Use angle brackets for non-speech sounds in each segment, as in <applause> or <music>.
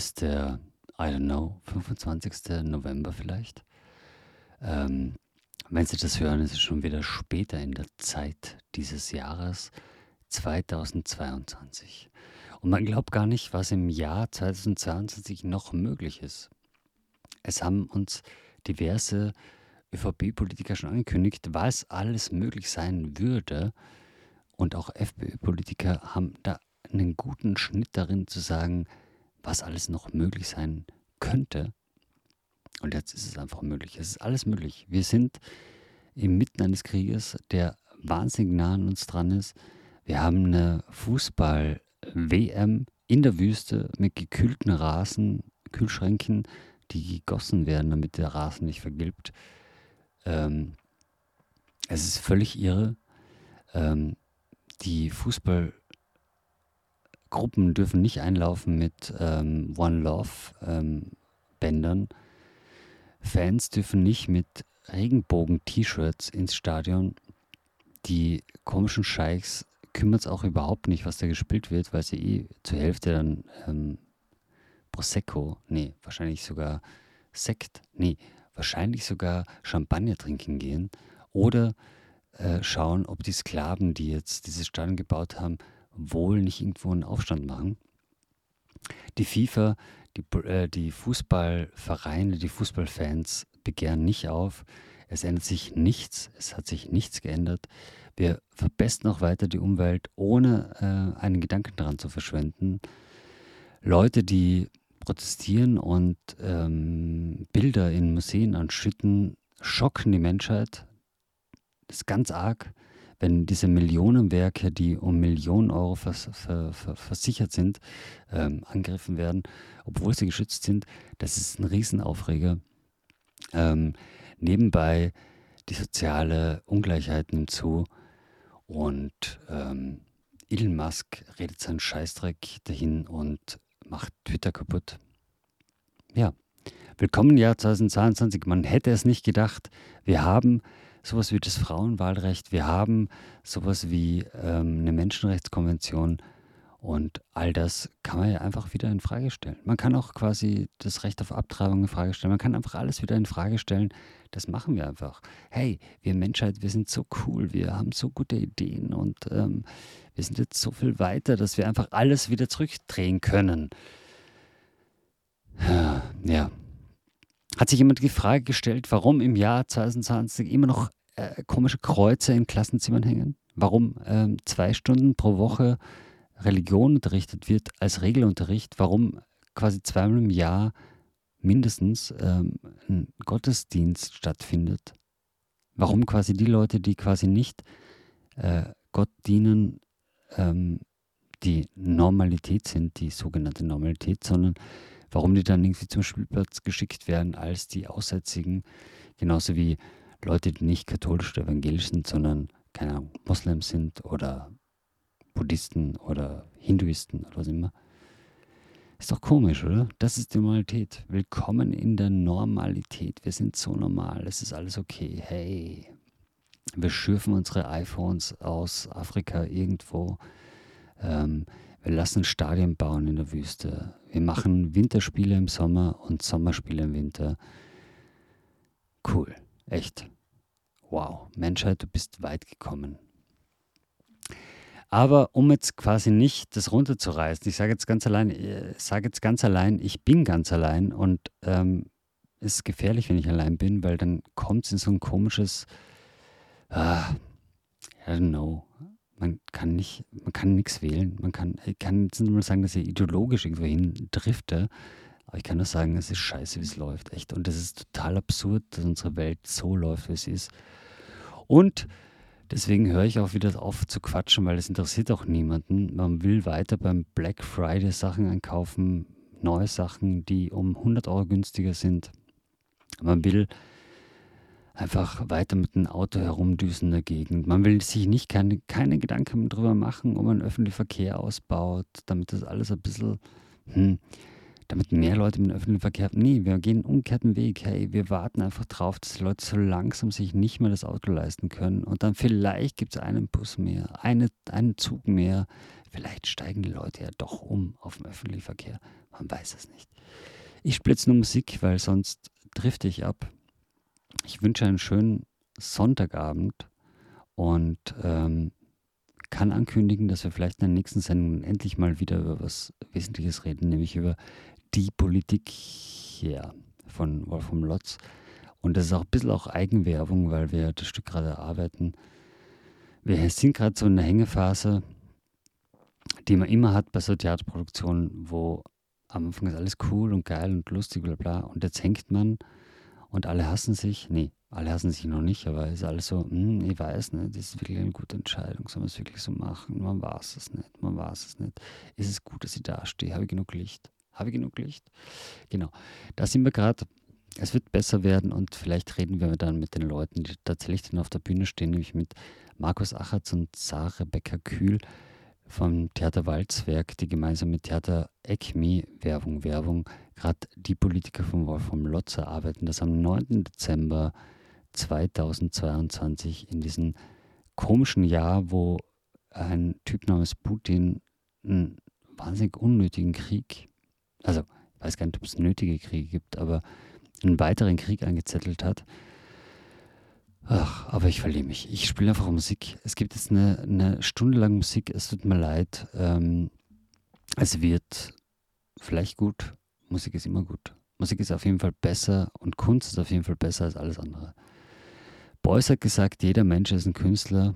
ist der, I don't know, 25. November vielleicht. Ähm, wenn Sie das hören, ist es schon wieder später in der Zeit dieses Jahres 2022. Und man glaubt gar nicht, was im Jahr 2022 noch möglich ist. Es haben uns diverse ÖVP-Politiker schon angekündigt, was alles möglich sein würde. Und auch FPÖ-Politiker haben da einen guten Schnitt darin zu sagen, was alles noch möglich sein könnte. Und jetzt ist es einfach möglich. Es ist alles möglich. Wir sind inmitten eines Krieges, der wahnsinnig nah an uns dran ist. Wir haben eine Fußball-WM in der Wüste mit gekühlten Rasen, Kühlschränken, die gegossen werden, damit der Rasen nicht vergilbt. Ähm, es ist völlig irre. Ähm, die Fußballgruppen dürfen nicht einlaufen mit ähm, One Love ähm, Bändern. Fans dürfen nicht mit Regenbogen-T-Shirts ins Stadion. Die komischen Scheichs kümmert es auch überhaupt nicht, was da gespielt wird, weil sie eh zur Hälfte dann ähm, Prosecco, nee, wahrscheinlich sogar Sekt, nee, wahrscheinlich sogar Champagner trinken gehen oder äh, schauen, ob die Sklaven, die jetzt dieses Stadion gebaut haben, wohl nicht irgendwo einen Aufstand machen. Die FIFA, die, äh, die Fußballvereine, die Fußballfans begehren nicht auf. Es ändert sich nichts, es hat sich nichts geändert. Wir verbessern auch weiter die Umwelt, ohne äh, einen Gedanken daran zu verschwenden. Leute, die protestieren und ähm, Bilder in Museen anschütten, schocken die Menschheit. Das ist ganz arg, wenn diese Millionenwerke, die um Millionen Euro vers ver ver versichert sind, ähm, angegriffen werden, obwohl sie geschützt sind. Das ist ein Riesenaufreger. Ähm, nebenbei die soziale Ungleichheit nimmt zu und ähm, Elon Musk redet seinen Scheißdreck dahin und macht Twitter kaputt. Ja, willkommen im Jahr 2022. Man hätte es nicht gedacht. Wir haben sowas wie das Frauenwahlrecht, wir haben sowas wie ähm, eine Menschenrechtskonvention und all das kann man ja einfach wieder in Frage stellen. Man kann auch quasi das Recht auf Abtreibung in Frage stellen. Man kann einfach alles wieder in Frage stellen. Das machen wir einfach. Hey, wir Menschheit, wir sind so cool, wir haben so gute Ideen und ähm, wir sind jetzt so viel weiter, dass wir einfach alles wieder zurückdrehen können. Ja. Hat sich jemand die Frage gestellt, warum im Jahr 2020 immer noch äh, komische Kreuze in Klassenzimmern hängen? Warum ähm, zwei Stunden pro Woche Religion unterrichtet wird als Regelunterricht, warum quasi zweimal im Jahr mindestens ähm, ein Gottesdienst stattfindet. Warum quasi die Leute, die quasi nicht äh, Gott dienen, ähm, die Normalität sind, die sogenannte Normalität, sondern warum die dann irgendwie zum Spielplatz geschickt werden als die Aussätzigen, genauso wie Leute, die nicht katholisch oder evangelisch sind, sondern keine Ahnung, Moslems sind oder Buddhisten oder Hinduisten oder was immer. Ist doch komisch, oder? Das ist die Normalität. Willkommen in der Normalität. Wir sind so normal. Es ist alles okay. Hey. Wir schürfen unsere iPhones aus Afrika irgendwo. Ähm, wir lassen Stadien bauen in der Wüste. Wir machen Winterspiele im Sommer und Sommerspiele im Winter. Cool. Echt. Wow. Menschheit, du bist weit gekommen. Aber um jetzt quasi nicht das runterzureißen, ich sage jetzt ganz allein, ich äh, sage jetzt ganz allein, ich bin ganz allein und ähm, es ist gefährlich, wenn ich allein bin, weil dann kommt es in so ein komisches, ah, I don't know, man kann nicht, man kann nichts wählen, man kann, ich kann jetzt mal sagen, dass ich ideologisch irgendwo hin drifte, aber ich kann nur sagen, es ist scheiße, wie es läuft, echt. Und es ist total absurd, dass unsere Welt so läuft, wie es ist. Und Deswegen höre ich auch wieder auf zu quatschen, weil es interessiert auch niemanden. Man will weiter beim Black Friday Sachen einkaufen, neue Sachen, die um 100 Euro günstiger sind. Man will einfach weiter mit dem Auto herumdüsen in der Gegend. Man will sich nicht keine, keine Gedanken darüber machen, ob man öffentlichen Verkehr ausbaut, damit das alles ein bisschen, hm, damit mehr Leute mit dem öffentlichen Verkehr. Nee, wir gehen einen umgekehrten Weg. Hey, wir warten einfach drauf, dass die Leute so langsam sich nicht mehr das Auto leisten können. Und dann vielleicht gibt es einen Bus mehr, eine, einen Zug mehr. Vielleicht steigen die Leute ja doch um auf dem öffentlichen Verkehr. Man weiß es nicht. Ich splitze nur Musik, weil sonst drifte ich ab. Ich wünsche einen schönen Sonntagabend und ähm, kann ankündigen, dass wir vielleicht in der nächsten Sendung endlich mal wieder über was Wesentliches reden, nämlich über die Politik hier von Wolfram Lotz. Und das ist auch ein bisschen auch Eigenwerbung, weil wir das Stück gerade arbeiten. Wir sind gerade so in der Hängephase, die man immer hat bei so Theaterproduktionen, wo am Anfang ist alles cool und geil und lustig, bla bla. Und jetzt hängt man und alle hassen sich. Nee, alle hassen sich noch nicht, aber es ist alles so, hm, ich weiß nicht, das ist wirklich eine gute Entscheidung, soll man es wirklich so machen? Man weiß es nicht, man weiß es nicht. Ist es gut, dass ich da stehe? Habe ich genug Licht? Habe ich genug Licht? Genau. Da sind wir gerade. Es wird besser werden und vielleicht reden wir dann mit den Leuten, die tatsächlich dann auf der Bühne stehen, nämlich mit Markus Achatz und Sarah Rebecca Kühl vom Theater Walzwerk, die gemeinsam mit Theater ECMI Werbung, Werbung, gerade die Politiker von Wolfram Lotzer arbeiten, das am 9. Dezember 2022 in diesem komischen Jahr, wo ein Typ namens Putin einen wahnsinnig unnötigen Krieg also ich weiß gar nicht, ob es nötige Kriege gibt, aber einen weiteren Krieg angezettelt hat. Ach, aber ich verliere mich. Ich spiele einfach Musik. Es gibt jetzt eine, eine Stunde lang Musik. Es tut mir leid. Ähm, es wird vielleicht gut. Musik ist immer gut. Musik ist auf jeden Fall besser und Kunst ist auf jeden Fall besser als alles andere. Beuys hat gesagt, jeder Mensch ist ein Künstler,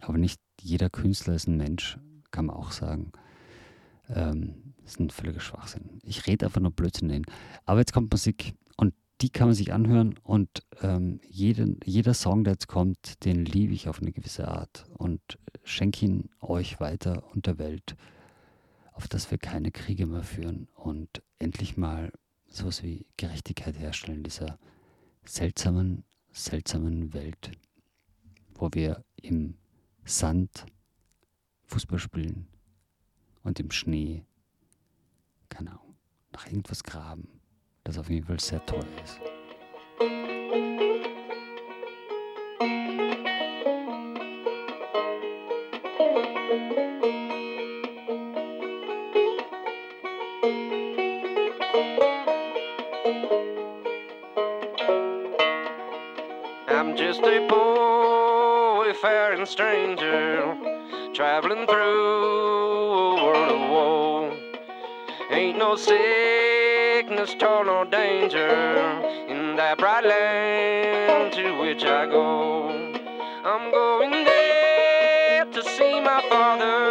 aber nicht jeder Künstler ist ein Mensch, kann man auch sagen. Ähm, das ist ein völliger Schwachsinn. Ich rede einfach nur Blödsinn hin. Aber jetzt kommt Musik und die kann man sich anhören und ähm, jeden, jeder Song, der jetzt kommt, den liebe ich auf eine gewisse Art und schenke ihn euch weiter und der Welt, auf dass wir keine Kriege mehr führen und endlich mal sowas wie Gerechtigkeit herstellen in dieser seltsamen, seltsamen Welt, wo wir im Sand Fußball spielen und im Schnee keine Ahnung, nach irgendwas graben, das auf jeden Fall sehr toll ist. And stranger, traveling through a world of woe. Ain't no sickness, toil, nor danger in that bright land to which I go. I'm going there to see my father.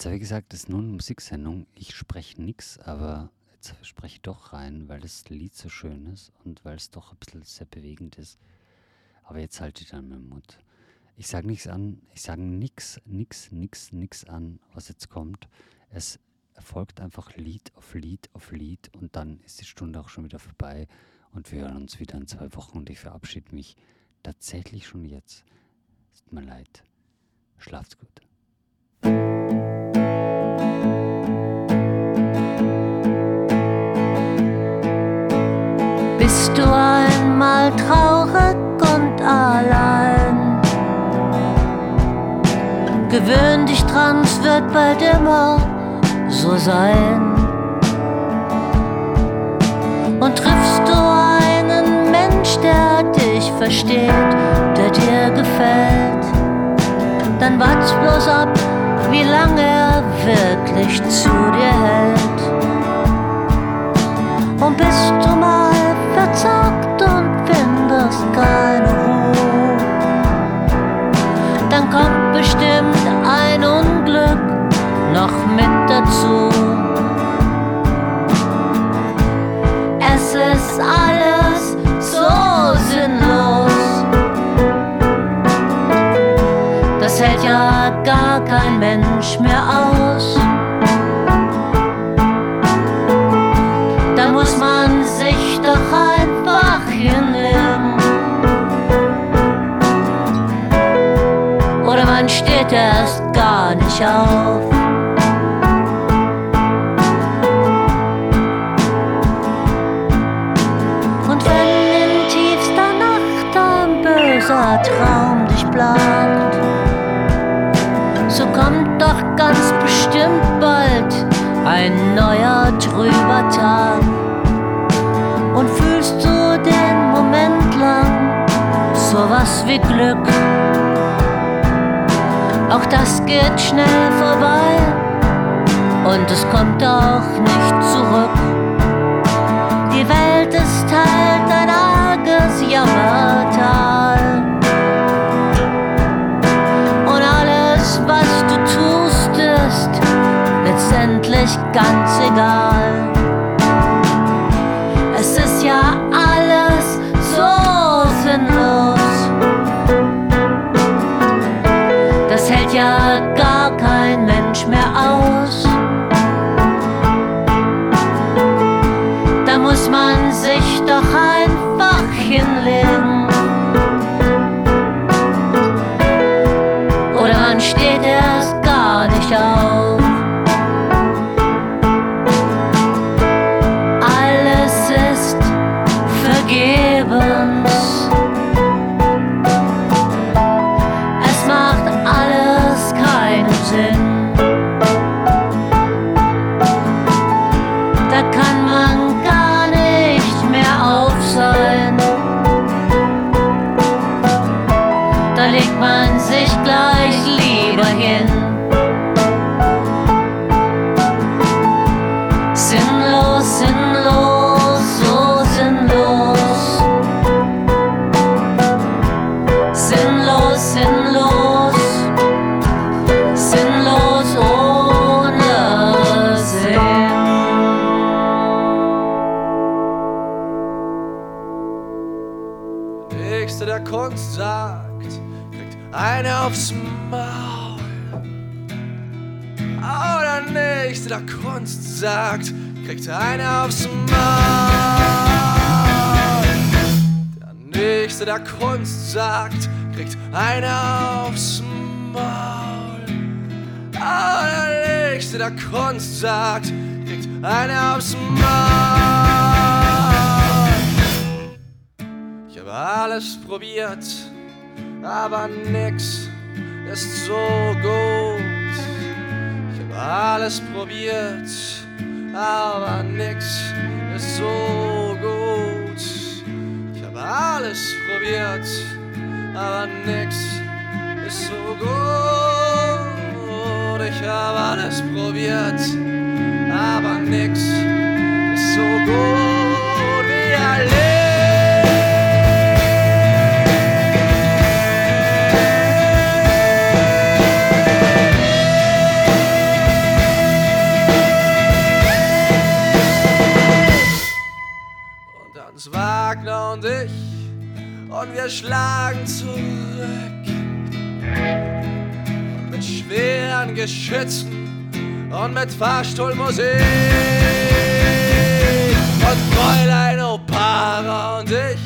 Jetzt habe ich gesagt, das ist nur eine Musiksendung. Ich spreche nichts, aber jetzt spreche ich doch rein, weil das Lied so schön ist und weil es doch ein bisschen sehr bewegend ist. Aber jetzt halte ich dann meinen Mund. Ich sage nichts an, ich sage nichts, nichts, nichts, nichts an, was jetzt kommt. Es folgt einfach Lied auf Lied auf Lied und dann ist die Stunde auch schon wieder vorbei und wir hören uns wieder in zwei Wochen und ich verabschiede mich tatsächlich schon jetzt. Es tut mir leid. Schlaft's gut. Bist du einmal traurig und allein? Gewöhn dich dran, es wird bald immer so sein. Und triffst du einen Mensch, der dich versteht, der dir gefällt, dann wart bloß ab, wie lange er wirklich zu dir hält. Und bist du mal verzagt und findest keine Ruhe, dann kommt bestimmt ein Unglück noch mit dazu. Auf. Und wenn in tiefster Nacht ein böser Traum dich plagt, so kommt doch ganz bestimmt bald ein neuer trüber Tag. Und fühlst du den Moment lang sowas wie Glück? Auch das geht schnell vorbei und es kommt auch nicht zurück. Die Welt ist halt ein arges Jammertal. Und alles, was du tust, ist letztendlich ganz egal. Sagt, kriegt eine aufs Maul. Der Nächste, der Kunst sagt, kriegt eine aufs Maul. Oh, der Nächste, der Kunst sagt, kriegt eine aufs Maul. Ich habe alles probiert, aber nix ist so gut. Ich habe alles probiert, aber nix ist so gut. Ich habe alles probiert, aber nix ist so gut. Ich habe alles probiert, aber nix ist so gut wie waren's und wir schlagen zurück. Mit schweren Geschützen und mit Fahrstuhlmusik. Und Fräulein Opara und ich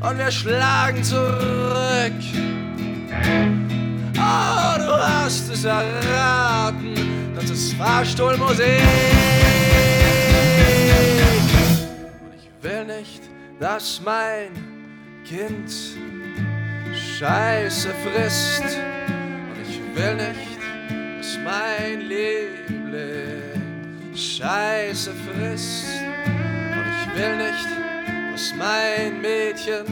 und wir schlagen zurück. Oh, du hast es erraten, das ist Fahrstuhlmusik. Und ich will nicht, dass mein Kind Scheiße frisst. Und ich will nicht, dass mein Liebling Scheiße frisst. Und ich will nicht, dass mein Mädchen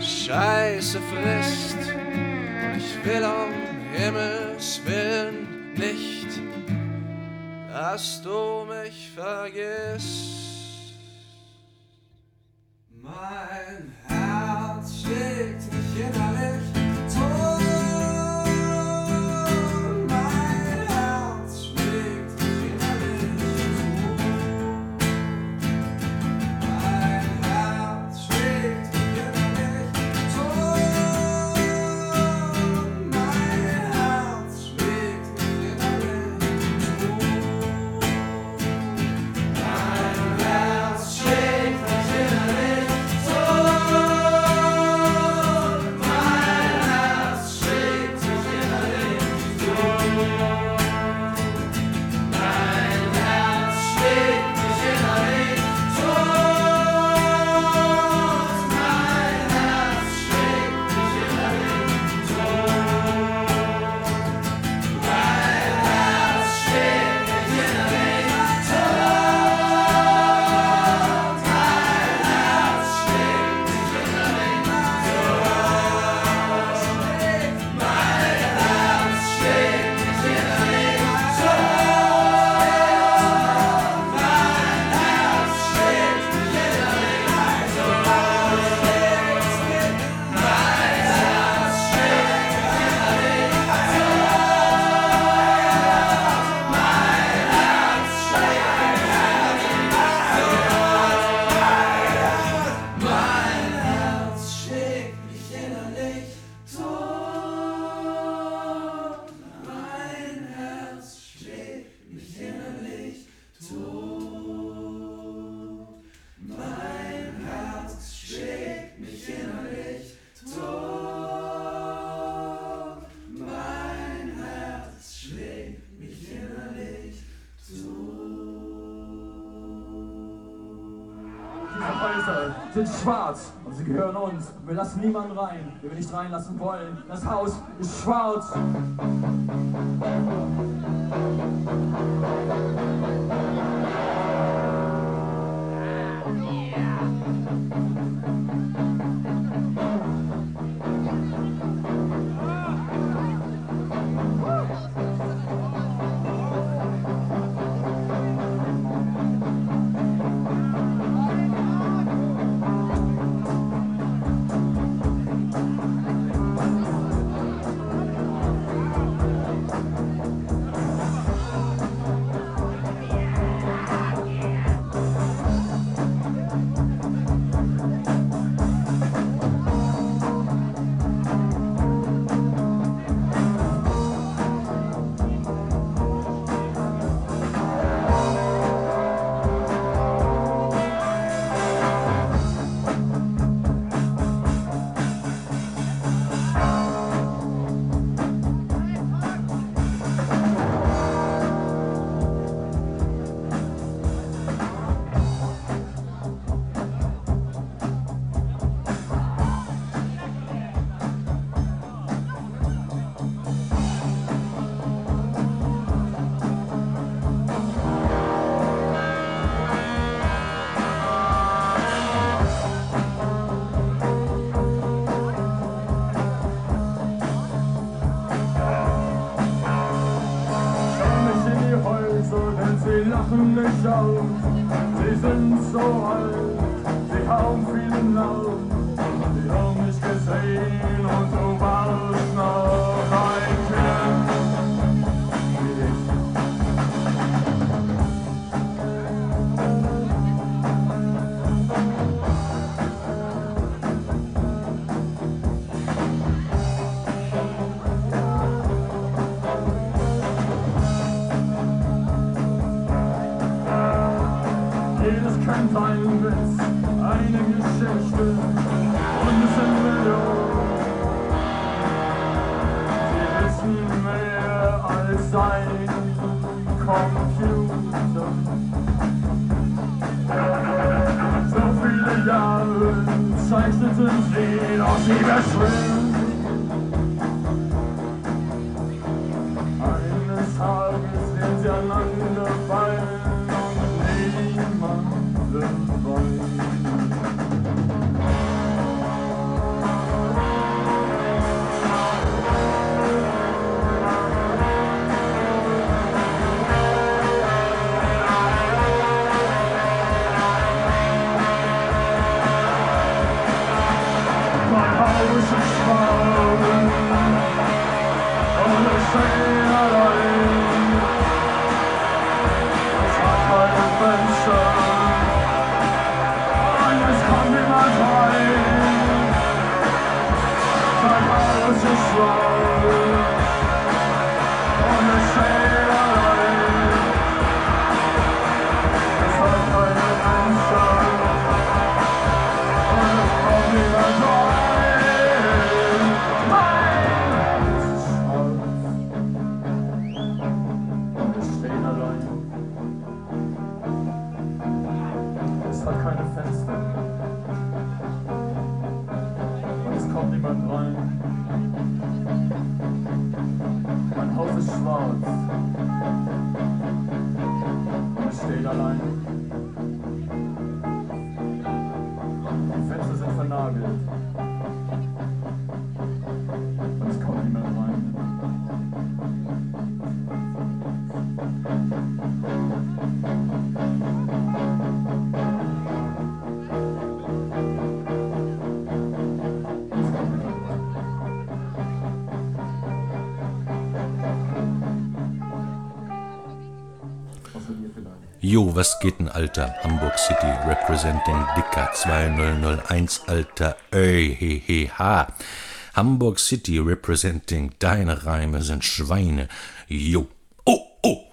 Scheiße frisst. Und ich will um Himmels Willen nicht, dass du mich vergisst. Mein Herz schlägt mich innerlich tot. Sind schwarz und sie gehören uns. Wir lassen niemanden rein, den wir nicht reinlassen wollen. Das Haus ist schwarz. Komm sind Mein Jo, was geht denn, Alter? Hamburg City representing Dicker 2001, Alter. Ey, he, he, ha. Hamburg City representing deine Reime sind Schweine. Jo. Oh, oh.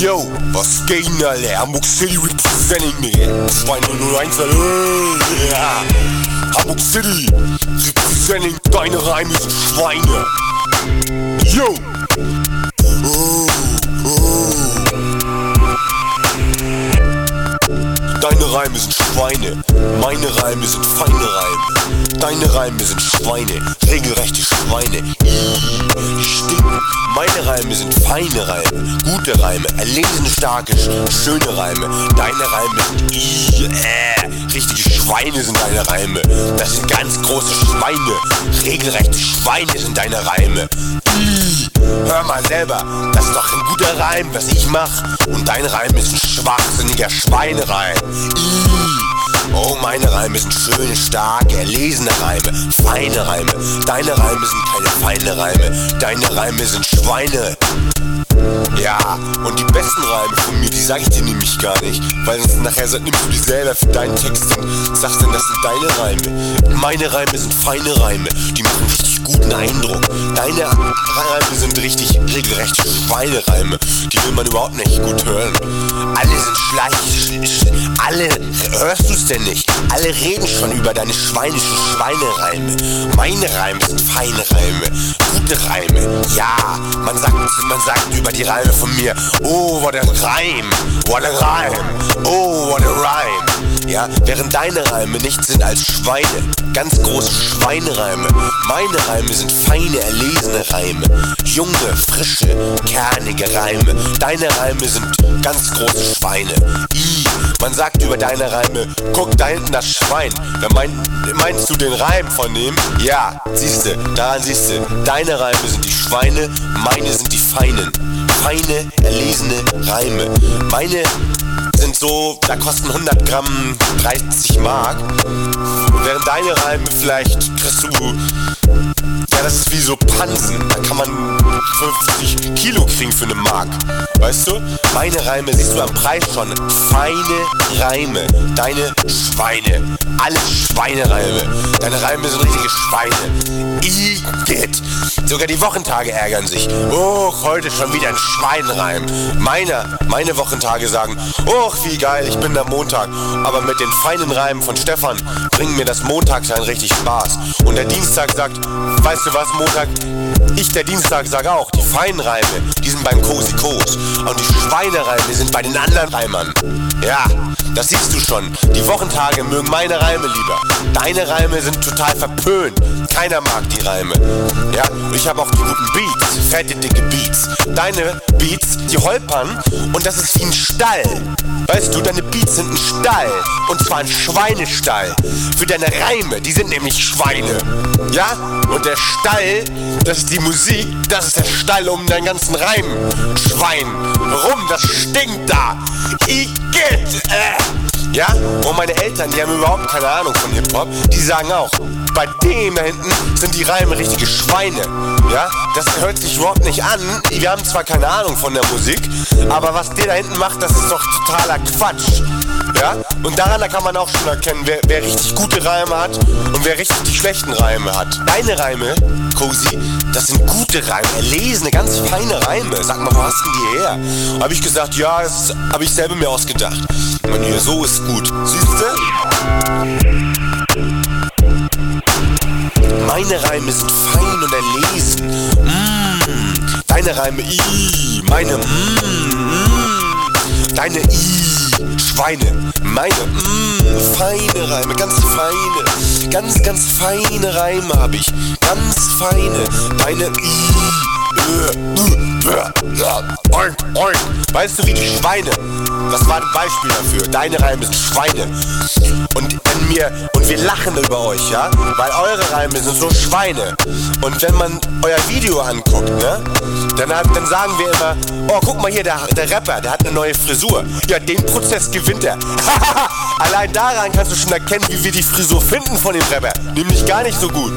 Yo, was geht denn, Alter? Hamburg City representing me. 2001, Alter. Hamburg City representing deine Reime sind Schweine. Yo. Oh, oh. Deine Reime sind Schweine, meine Reime sind feine Reime. Deine Reime sind Schweine, regelrechte Schweine. Meine Reime sind feine Reime, gute Reime, erlesene, starke, sch- schöne Reime. Deine Reime sind ih, äh, richtige Schweine sind deine Reime. Das sind ganz große Schweine, regelrechte Schweine sind deine Reime. Hör mal selber, das ist doch ein guter Reim, was ich mach. Und dein Reim ist ein schwachsinniger Schweinereim. Ih, Oh, meine Reime sind schöne, starke, erlesene Reime, feine Reime. Deine Reime sind keine feine Reime, deine Reime sind Schweine. Ja, und die besten Reime von mir, die sag ich dir nämlich gar nicht. Weil sonst nachher so- nimmst du die selber für deinen Text und sagst dann, das sind deine Reime. Meine Reime sind feine Reime, die machen richtig guten Eindruck. Deine Reime sind richtig regelrechte Schweinereime, die will man überhaupt nicht gut hören. Alle sind schleich, sch- sch- alle, hörst du's denn nicht? Alle reden schon über deine schweinischen Schweinereime. Meine Reime sind feine Reime, gute Reime. Ja, man sagt, man sagt über die Reime von mir, oh, what a Reim, what a Reim, oh, what a Rhyme. Ja, während deine Reime nichts sind als Schweine, ganz große Schweinereime. Meine Reime sind feine, erlesene Reime, junge, frische, kernige Reime. Deine Reime sind ganz große Schweine. I, man sagt über deine Reime, guck da hinten das Schwein. Da mein, meinst du den Reim von dem? Ja, siehste, daran siehste, deine Reime sind die Schweine, meine sind die feinen. Feine, erlesene Reime. Meine sind so, da kosten 100 Gramm 30 Mark. Während deine Reime vielleicht kriegst du, ja, das ist wie so Pansen. Da kann man 50 Kilo kriegen für eine Mark. Weißt du? Meine Reime siehst du am Preis schon. Feine Reime. Deine Schweine. Alle Schweinereime. Deine Reime sind richtige Schweine. Igitt. Sogar die Wochentage ärgern sich. Oh, heute schon wieder ein Schweinreim. Meine, meine Wochentage sagen, oh, wie geil, ich bin der Montag. Aber mit den feinen Reimen von Stefan bringen mir das Montagssein richtig Spaß. Und der Dienstag sagt, weißt du was, Montag, Ich, der Dienstag, sag auch, die feinen Reime, die sind beim Cosi Kos. Und die Schweinereime sind bei den anderen Reimern. Ja, das siehst du schon. Die Wochentage mögen meine Reime lieber. Deine Reime sind total verpönt. Keiner mag die Reime. Ja, ich habe auch die guten Beats, fette, dicke Beats. Deine Beats, die holpern und das ist wie ein Stall. Weißt du, deine Beats sind ein Stall. Und zwar ein Schweinestall. Für deine Reime, die sind nämlich Schweine. Ja? Und der Stall, das ist die Musik, das ist der Stall um deinen ganzen Reim. Schwein. Rum, das stinkt da. Igitt. Äh. Ja? Und meine Eltern, die haben überhaupt keine Ahnung von Hip-Hop, die sagen auch, bei dem da hinten sind die Reime richtige Schweine. Ja? Das hört sich überhaupt nicht an. Wir haben zwar keine Ahnung von der Musik, aber was der da hinten macht, das ist doch totaler Quatsch. Ja? Und daran da kann man auch schon erkennen, wer, wer richtig gute Reime hat und wer richtig die schlechten Reime hat. Deine Reime, Cozy, das sind gute Reime, erlesene, ganz feine Reime. Sag mal, wo hast denn die her? Habe ich gesagt, ja, das habe ich selber mir ausgedacht. Man, hier, so ist gut. Siehst du? Meine Reime sind fein und erlesen. Mm, deine Reime, i, meine, mm, deine, i, Schweine, meine, mm, feine Reime, ganz feine, ganz, ganz feine Reime habe ich, ganz feine, deine, i, Oink, oink. Weißt du, wie die Schweine? Das war ein Beispiel dafür. Deine Reime sind Schweine. Und wenn mir und wir lachen über euch, ja, weil eure Reime sind so Schweine. Und wenn man euer Video anguckt, ne, dann, dann sagen wir immer, oh, guck mal hier, der, der Rapper, der hat eine neue Frisur. Ja, den Prozess gewinnt er. <laughs> Allein daran kannst du schon erkennen, wie wir die Frisur finden von dem Rapper. Nämlich gar nicht so gut.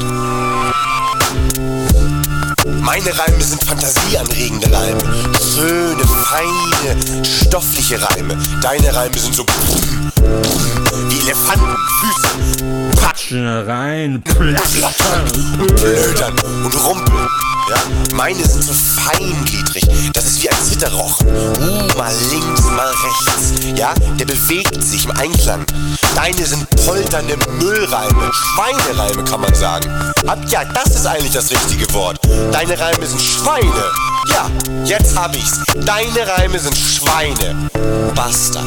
Meine Reime sind fantasieanregende Reime. Schöne, feine, stoffliche Reime. Deine Reime sind so wie Elefanten, Füße, Patschen rein, plattern. Blödern und rumpeln. Ja? Meine sind so feingliedrig. Das ist wie ein Zitterrochen. Uh, mal links, mal rechts. Ja, der bewegt sich im Einklang. Deine sind polternde Müllreime. Schweinereime kann man sagen. Ab ja, das ist eigentlich das richtige Wort. Deine Reime sind Schweine. Ja, jetzt hab ich's. Deine Reime sind Schweine. Basta.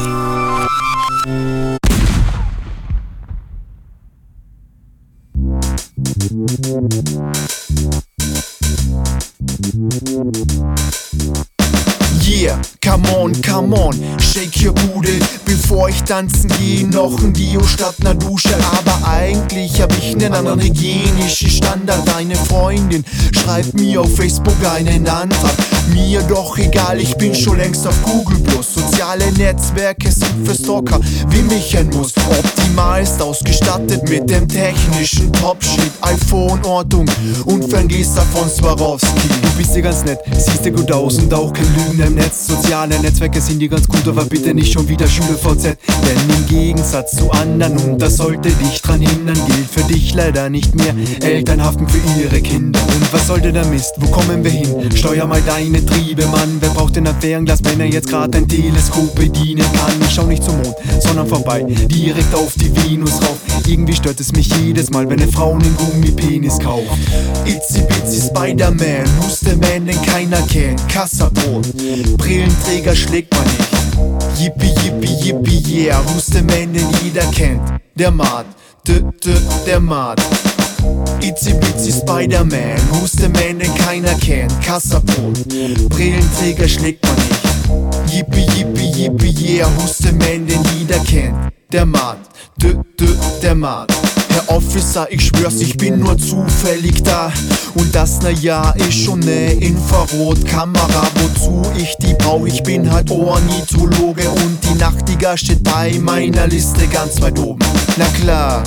Yeah, come on, come on, shake your Bude, bevor ich tanzen gehe, noch ein Dio statt ner Dusche. Aber eigentlich hab ich nen anderen hygienischen Standard. Deine Freundin schreibt mir auf Facebook einen Antrag. Mir doch egal, ich bin schon längst auf Google Plus. Soziale Netzwerke sind für Stalker, wie mich ein Muss. Optimalst ausgestattet mit dem technischen Top-Shit, iPhone-Ortung und Ferngießer von Swarovski. Du bist dir ganz nett, siehst dir gut aus und auch kein Lügen im Netz. Soziale Netzwerke sind dir ganz gut, aber bitte nicht schon wieder SchülerVZ. Denn im Gegensatz zu anderen, und das sollte dich dran hindern, gilt für dich leider nicht mehr. Eltern haften für ihre Kinder. Und was sollte der Mist? Wo kommen wir hin? Steuer mal deine Triebe, Mann. Wer braucht denn ein Fernglas, wenn er jetzt gerade ein Teleskop bedienen kann? Ich schau nicht zum Mond, sondern vorbei, direkt auf die Venus rauf. Irgendwie stört es mich jedes Mal, wenn eine Frau einen Gummipenis kauft. Itzy Bitsy Spider-Man, who's man, den keiner kennt. Kassabrot, Brillenträger schlägt man nicht. Yippie, yippie, yippie, yeah, who's man, den jeder kennt. Der Mart, d, d, der Mart. Itzy Bitsy Spider-Man, who's the man, den keiner kennt. Kassabrot, Brillenträger schlägt man nicht. Yippie, yippie, yippie, yeah, who's the man, den jeder kennt. Der Mart, d, d, der Mart. Herr Officer, ich schwör's, ich bin nur zufällig da. Und das, na ja, ist schon ne Infrarotkamera. Wozu ich die brauch, ich bin halt Ornithologe. Und die Nachtigall steht bei meiner Liste ganz weit oben. Na klar,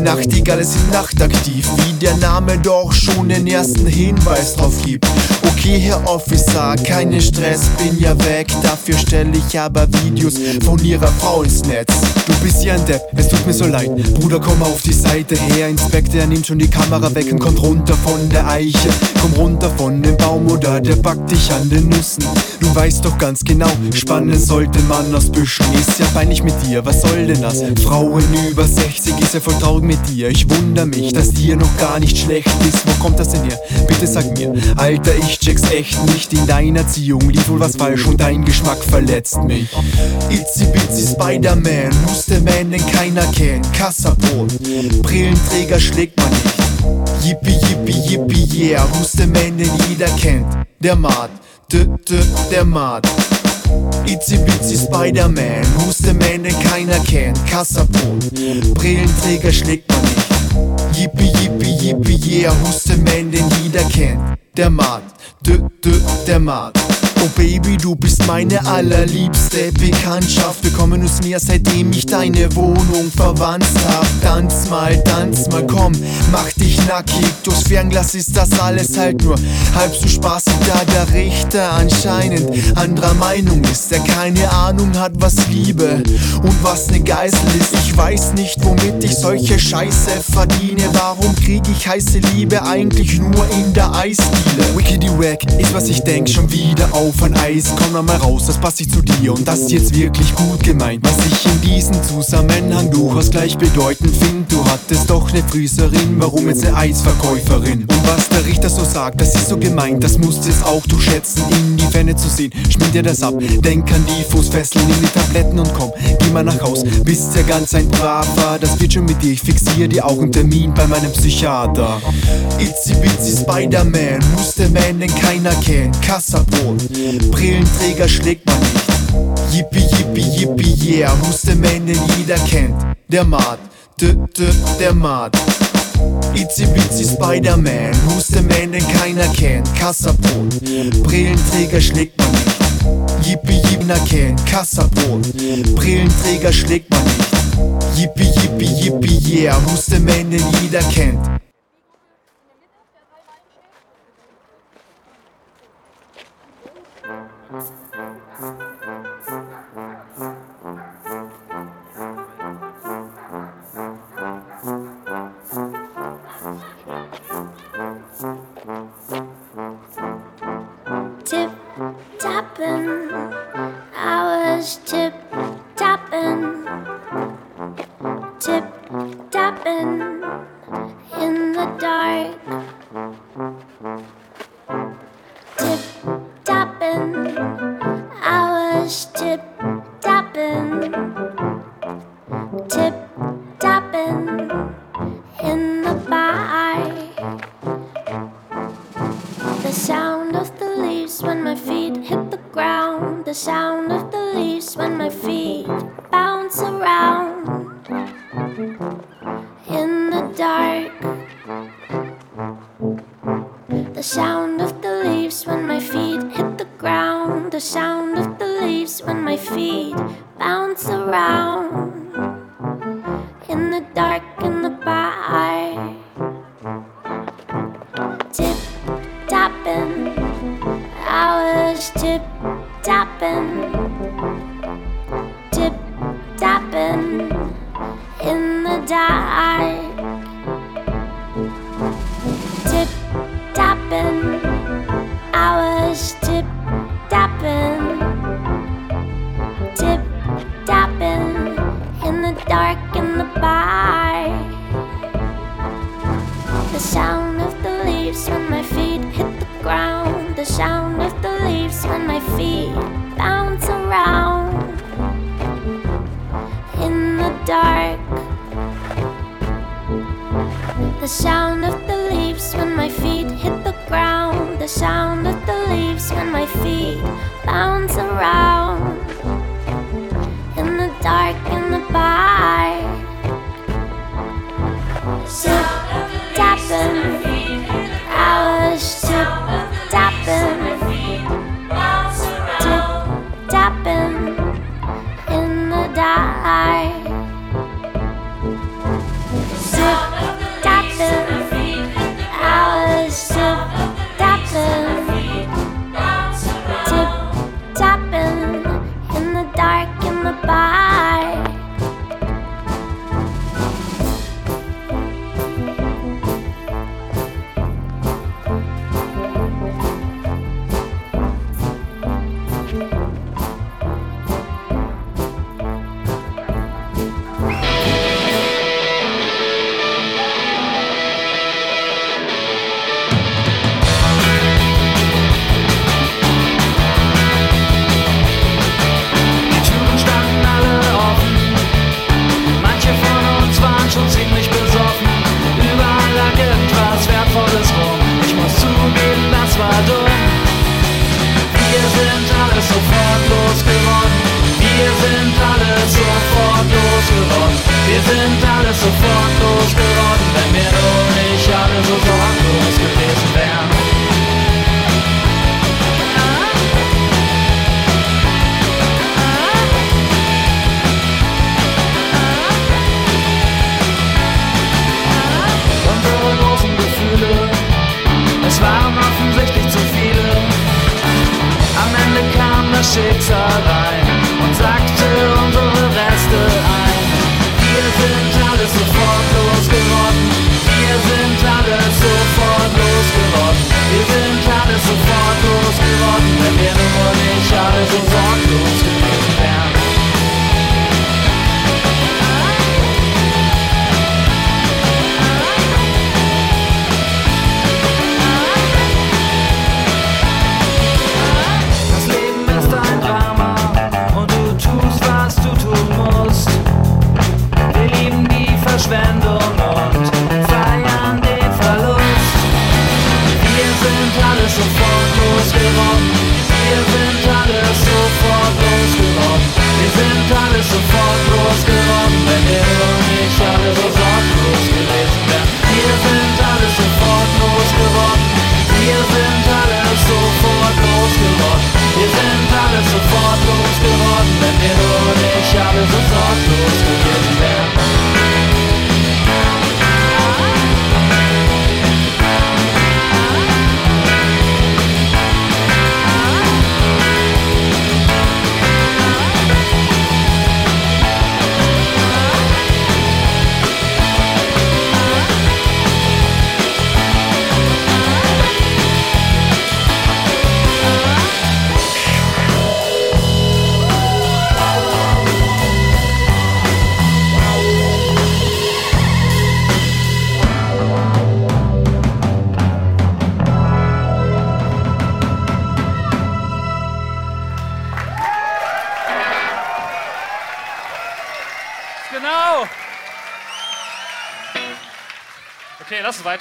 Nachtigalle sind nachtaktiv, wie der Name doch schon den ersten Hinweis drauf gibt. Okay, Herr Officer, keinen Stress, bin ja weg. Dafür stelle ich aber Videos von ihrer Frau ins Netz. Du bist ja ein Depp, es tut mir so leid. Bruder, komm auf auf die Seite her. Inspektor nimmt schon die Kamera weg und kommt runter von der Eiche. Komm runter von dem Baum oder der packt dich an den Nüssen. Du weißt doch ganz genau, spannen sollte man aus Büschen. Ist ja peinlich mit dir, was soll denn das? Frauen über 60 ist ja voll traurig mit dir. Ich wundere mich, dass dir noch gar nicht schlecht ist. Wo kommt das denn her? Bitte sag mir. Alter, ich check's echt nicht. In deiner Erziehung lief wohl was falsch und dein Geschmack verletzt mich. Itzy Bitsy Spider-Man, Muster Man, den keiner kennt. Kassabrot, Brillenträger schlägt man nicht. Yippie, yippie, yippie, yeah, Muster Man, den jeder kennt. Der Mart, d, d, der Mart. Itzy Bitsy Spider-Man, Muster Man, den keiner kennt. Kassabrot, Brillenträger schlägt man nicht. Yippie, yippie, yippie, yeah, Husteman, den jeder kennt. Der Mart, d, d, der Mart. Oh Baby, du bist meine allerliebste Bekanntschaft. Wir kommen uns näher, seitdem ich deine Wohnung verwandt hab. Tanz mal, tanz mal, komm, mach dich nackig. Durchs Fernglas ist das alles halt nur halb so spaßig, da der Richter anscheinend anderer Meinung ist. Der keine Ahnung hat, was Liebe und was ne Geisel ist. Ich weiß nicht, womit ich solche Scheiße verdiene. Warum krieg ich heiße Liebe eigentlich nur in der Eisdiele? Wickedy Wack ist, was ich denk, schon wieder auf ein Eis. Komm mal raus, das passt nicht zu dir und das ist jetzt wirklich gut gemeint. Was ich in diesem Zusammenhang durchaus gleichbedeutend find. Du hattest doch ne Frühserin, warum jetzt ne Eisverkäuferin? Und was der Richter so sagt, das ist so gemeint, das musst es auch du schätzen, in die Fenne zu sehen. Schmier dir das ab, denk an die Fußfesseln, nimm die Tabletten und komm, geh mal nach Haus. Bist ja ganz ein Braver, das wird schon mit dir. Ich fixier dir auch Termin bei meinem Psychiater. Itzy Bitsy Spider-Man, Muster Man, den keiner kennt. Kassabrot, Brillenträger schlägt man nicht. Yippie, yippie, yippie, yeah, Muster Man, den jeder kennt. Der Mart, d, d, der Mart. Itzy Bitsy Spider-Man, Muster Man, den keiner kennt. Kassabrot, Brillenträger schlägt man nicht. Yippie, yippie, kennt. Kassabrot, Brillenträger schlägt man nicht. Yippie, yippie, yippie, yeah, Muster Man, den jeder kennt. Thank you.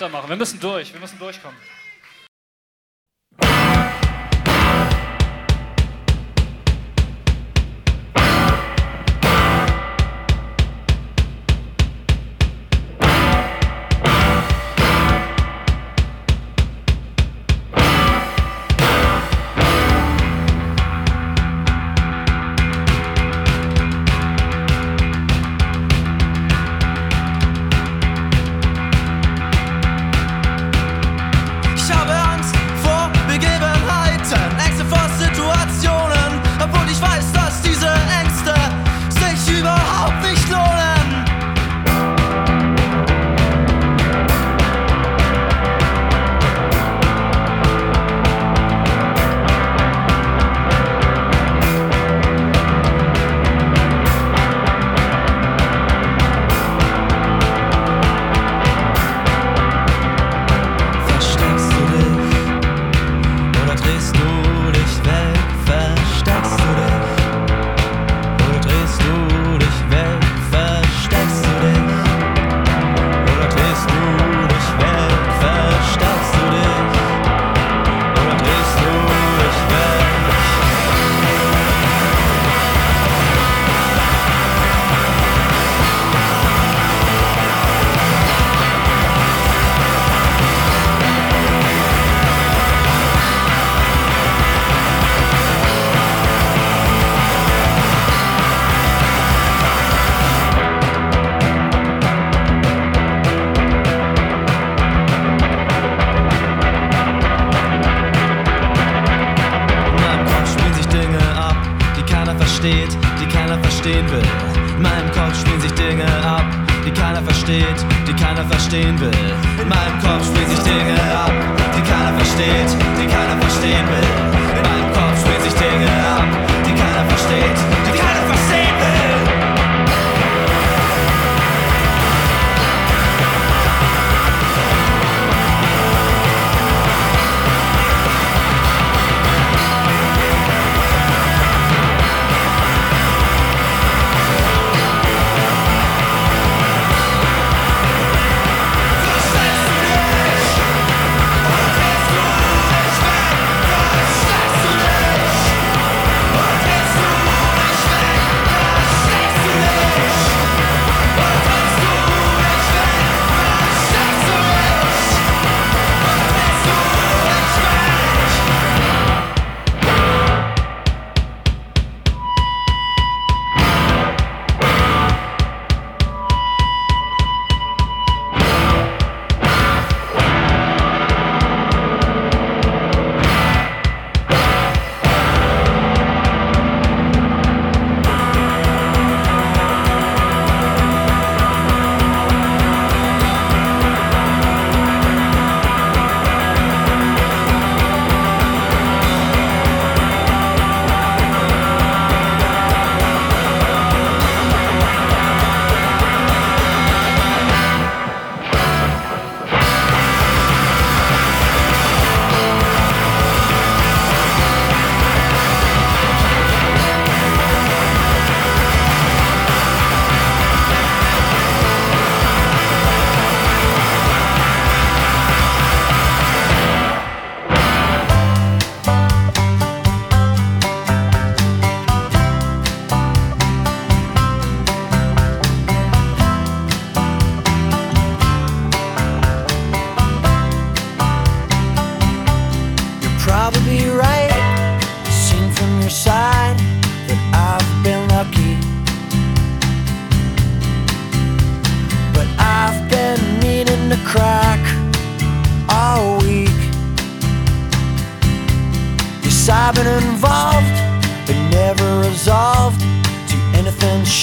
Weitermachen. Wir müssen durch. Wir müssen durchkommen.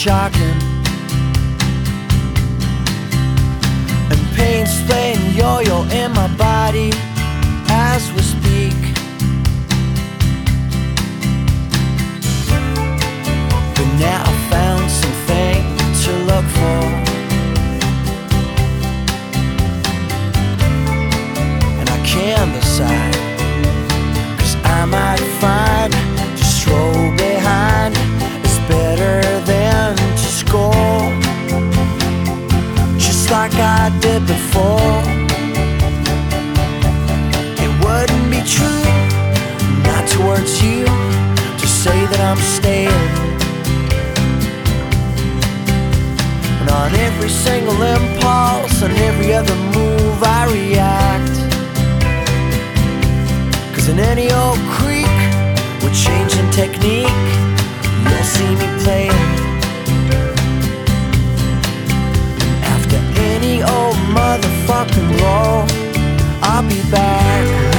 shocking. And pain's before. It wouldn't be true, not towards you, to say that I'm staying. And on every single impulse on every other move, I react. Cause in any old creek, with changing technique, you'll see me playing. the fucking roll. I'll be back.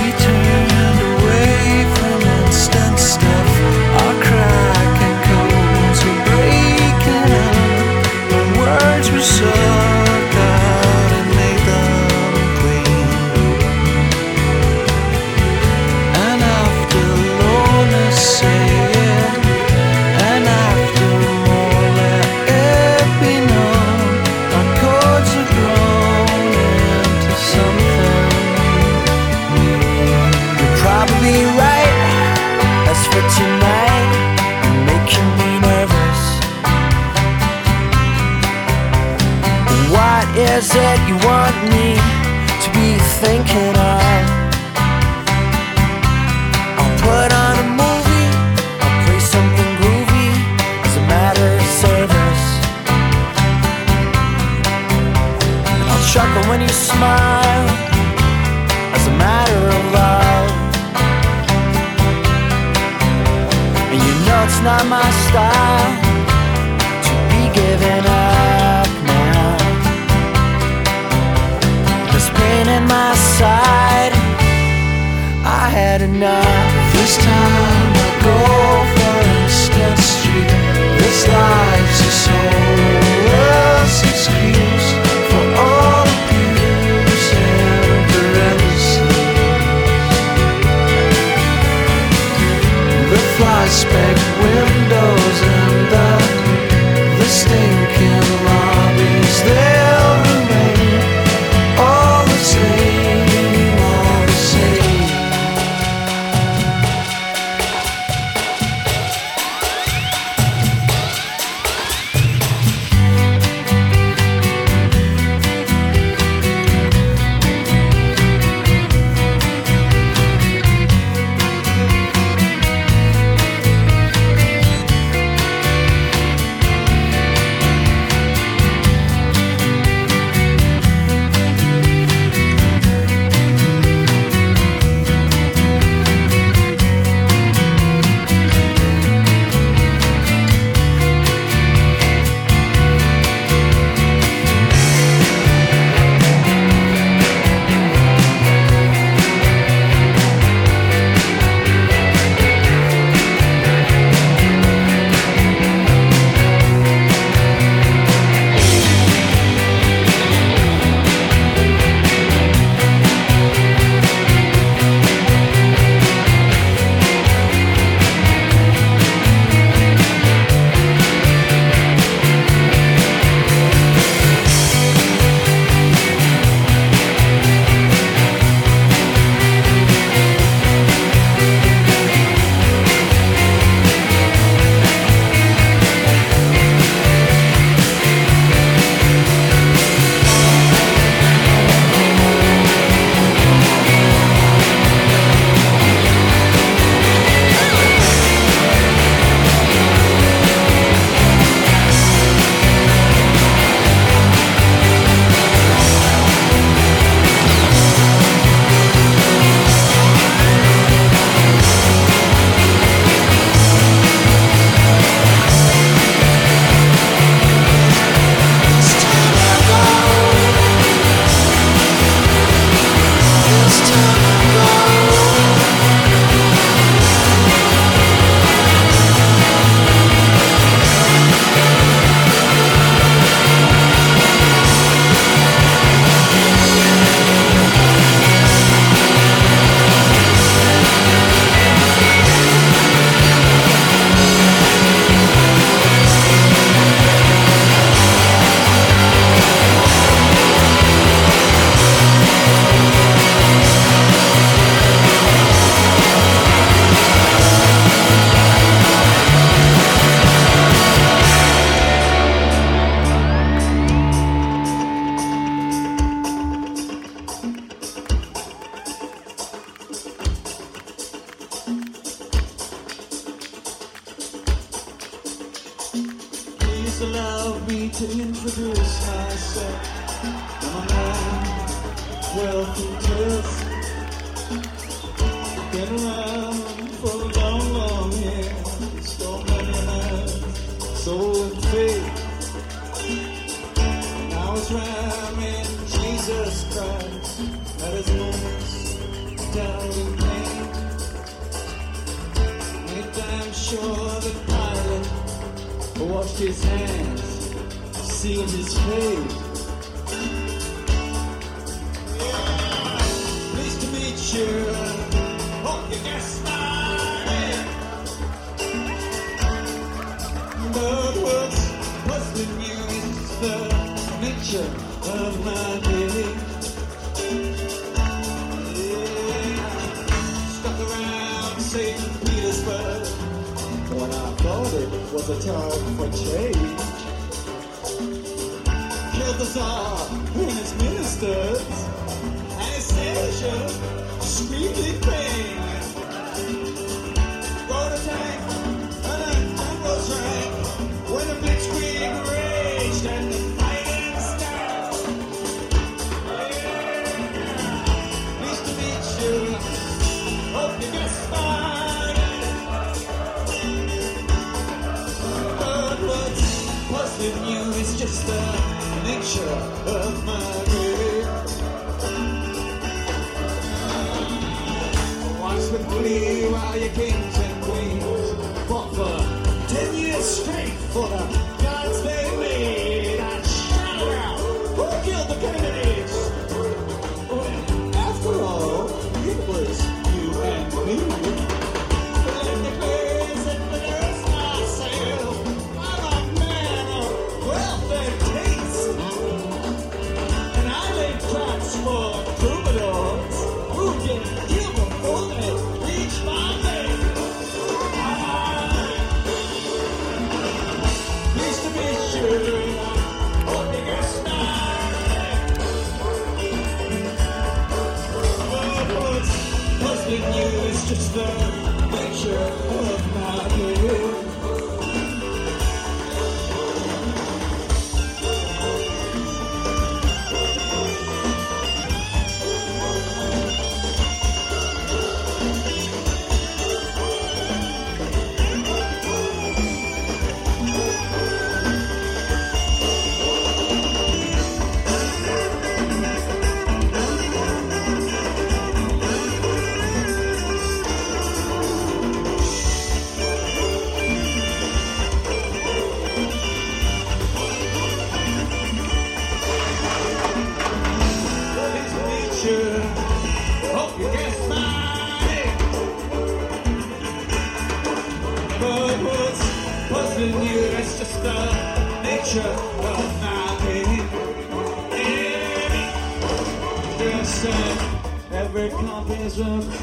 allow me to introduce myself. I'm a man, wealthy, who just get around. washed his hands, seeing his face. Yeah. Nice to meet you. Hope you get started. But what's puzzling you is the nature of my was a time for change. Here's the Tsar and his ministers, Anastasia, screaming pain. picture of Marie. Once with glee while you kings and queens fought for ten years straight for the up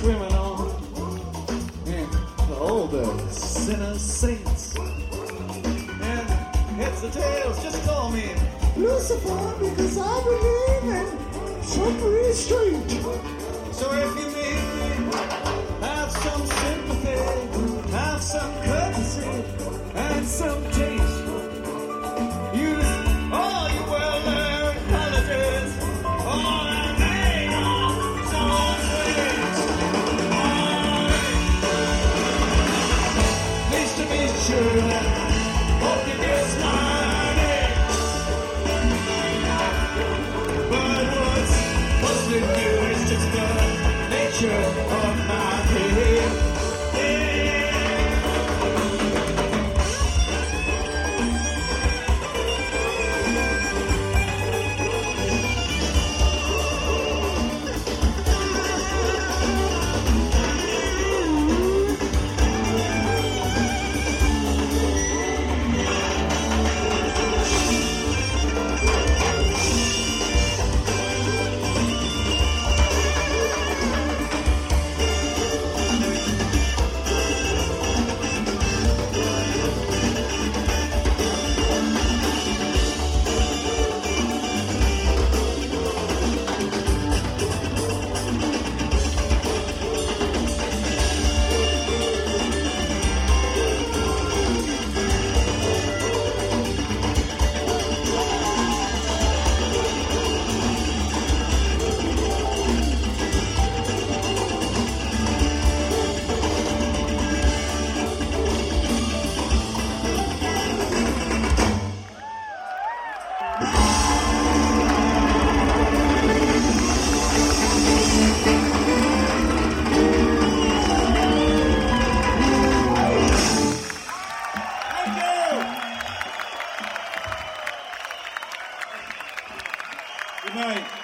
Good night.